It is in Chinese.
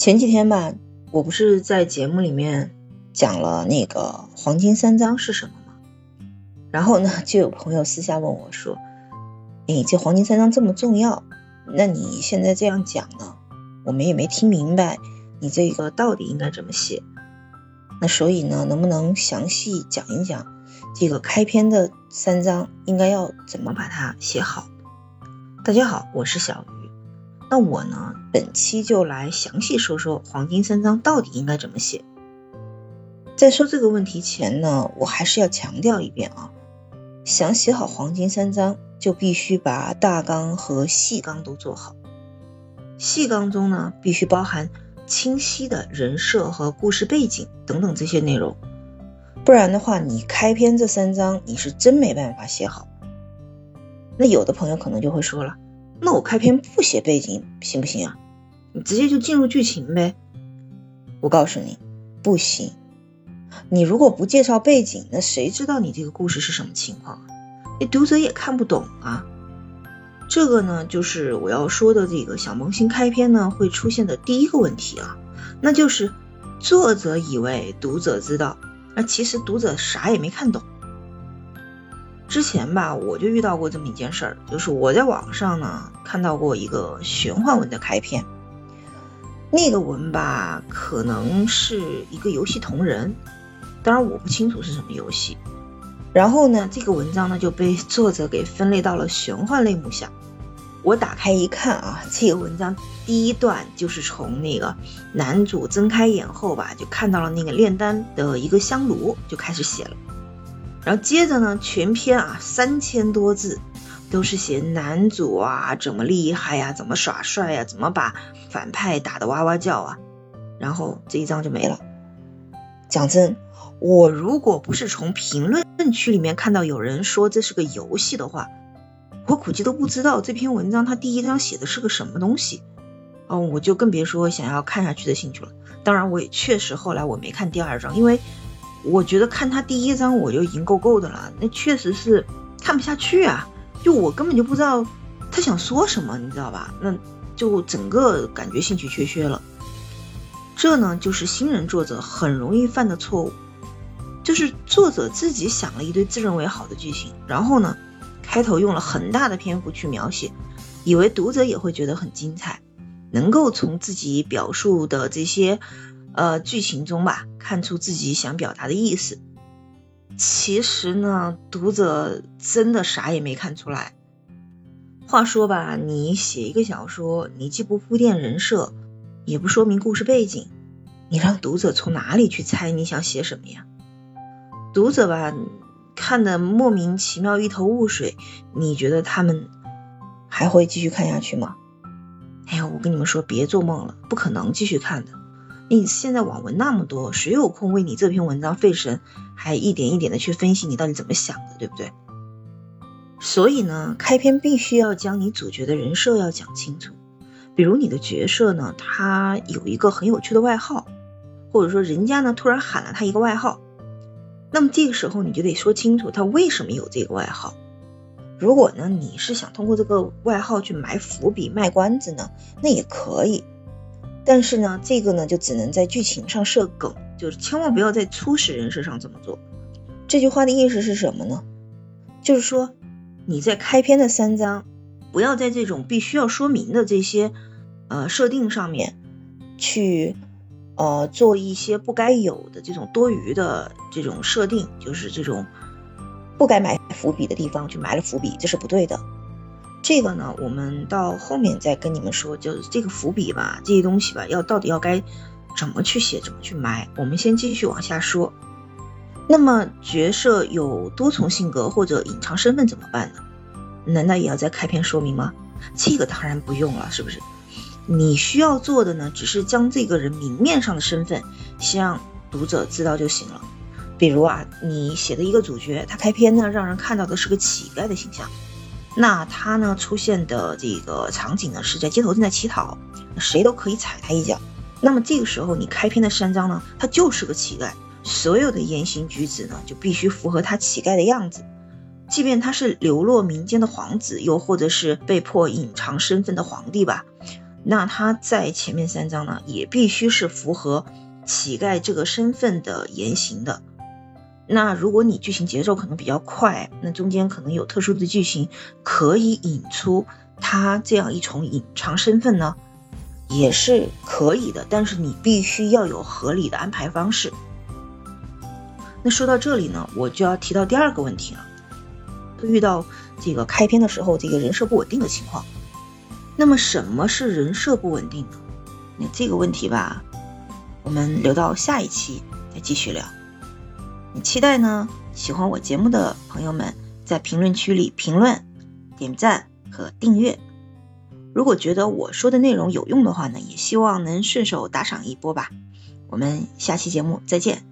前几天吧，我不是在节目里面讲了那个黄金三章是什么吗？然后呢，就有朋友私下问我说：“哎，这黄金三章这么重要，那你现在这样讲呢，我们也没听明白，你这个到底应该怎么写？那所以呢，能不能详细讲一讲这个开篇的三章应该要怎么把它写好？”大家好，我是小鱼。那我呢，本期就来详细说说黄金三章到底应该怎么写。在说这个问题前呢，我还是要强调一遍啊，想写好黄金三章，就必须把大纲和细纲都做好。细纲中呢，必须包含清晰的人设和故事背景等等这些内容，不然的话，你开篇这三章你是真没办法写好。那有的朋友可能就会说了。那我开篇不写背景行不行啊？你直接就进入剧情呗。我告诉你，不行。你如果不介绍背景，那谁知道你这个故事是什么情况？那读者也看不懂啊。这个呢，就是我要说的这个小萌新开篇呢会出现的第一个问题啊，那就是作者以为读者知道，那其实读者啥也没看懂。之前吧，我就遇到过这么一件事儿，就是我在网上呢看到过一个玄幻文的开篇，那个文吧可能是一个游戏同人，当然我不清楚是什么游戏。然后呢，这个文章呢就被作者给分类到了玄幻类目下。我打开一看啊，这个文章第一段就是从那个男主睁开眼后吧，就看到了那个炼丹的一个香炉，就开始写了。然后接着呢，全篇啊三千多字，都是写男主啊怎么厉害呀，怎么耍帅呀，怎么把反派打得哇哇叫啊。然后这一章就没了。讲真，我如果不是从评论区里面看到有人说这是个游戏的话，我估计都不知道这篇文章它第一章写的是个什么东西。哦，我就更别说想要看下去的兴趣了。当然，我也确实后来我没看第二章，因为。我觉得看他第一章我就已经够够的了，那确实是看不下去啊！就我根本就不知道他想说什么，你知道吧？那就整个感觉兴趣缺缺了。这呢，就是新人作者很容易犯的错误，就是作者自己想了一堆自认为好的剧情，然后呢，开头用了很大的篇幅去描写，以为读者也会觉得很精彩，能够从自己表述的这些。呃，剧情中吧，看出自己想表达的意思。其实呢，读者真的啥也没看出来。话说吧，你写一个小说，你既不铺垫人设，也不说明故事背景，你让读者从哪里去猜你想写什么呀？读者吧，看的莫名其妙，一头雾水。你觉得他们还会继续看下去吗？哎呀，我跟你们说，别做梦了，不可能继续看的。你现在网文那么多，谁有空为你这篇文章费神，还一点一点的去分析你到底怎么想的，对不对？所以呢，开篇必须要将你主角的人设要讲清楚。比如你的角色呢，他有一个很有趣的外号，或者说人家呢突然喊了他一个外号，那么这个时候你就得说清楚他为什么有这个外号。如果呢你是想通过这个外号去埋伏笔、卖关子呢，那也可以。但是呢，这个呢就只能在剧情上设梗，就是千万不要在初始人设上这么做。这句话的意思是什么呢？就是说你在开篇的三章，不要在这种必须要说明的这些呃设定上面去呃做一些不该有的这种多余的这种设定，就是这种不该埋伏笔的地方去埋了伏笔，这是不对的。这个呢，我们到后面再跟你们说，就是这个伏笔吧，这些东西吧，要到底要该怎么去写，怎么去埋。我们先继续往下说。那么角色有多重性格或者隐藏身份怎么办呢？难道也要在开篇说明吗？这个当然不用了，是不是？你需要做的呢，只是将这个人明面上的身份先让读者知道就行了。比如啊，你写的一个主角，他开篇呢，让人看到的是个乞丐的形象。那他呢出现的这个场景呢是在街头正在乞讨，谁都可以踩他一脚。那么这个时候你开篇的三章呢，他就是个乞丐，所有的言行举止呢就必须符合他乞丐的样子。即便他是流落民间的皇子，又或者是被迫隐藏身份的皇帝吧，那他在前面三章呢，也必须是符合乞丐这个身份的言行的。那如果你剧情节奏可能比较快，那中间可能有特殊的剧情可以引出他这样一重隐藏身份呢，也是可以的。但是你必须要有合理的安排方式。那说到这里呢，我就要提到第二个问题了，遇到这个开篇的时候这个人设不稳定的情况。那么什么是人设不稳定呢？那这个问题吧，我们留到下一期再继续聊。你期待呢？喜欢我节目的朋友们，在评论区里评论、点赞和订阅。如果觉得我说的内容有用的话呢，也希望能顺手打赏一波吧。我们下期节目再见。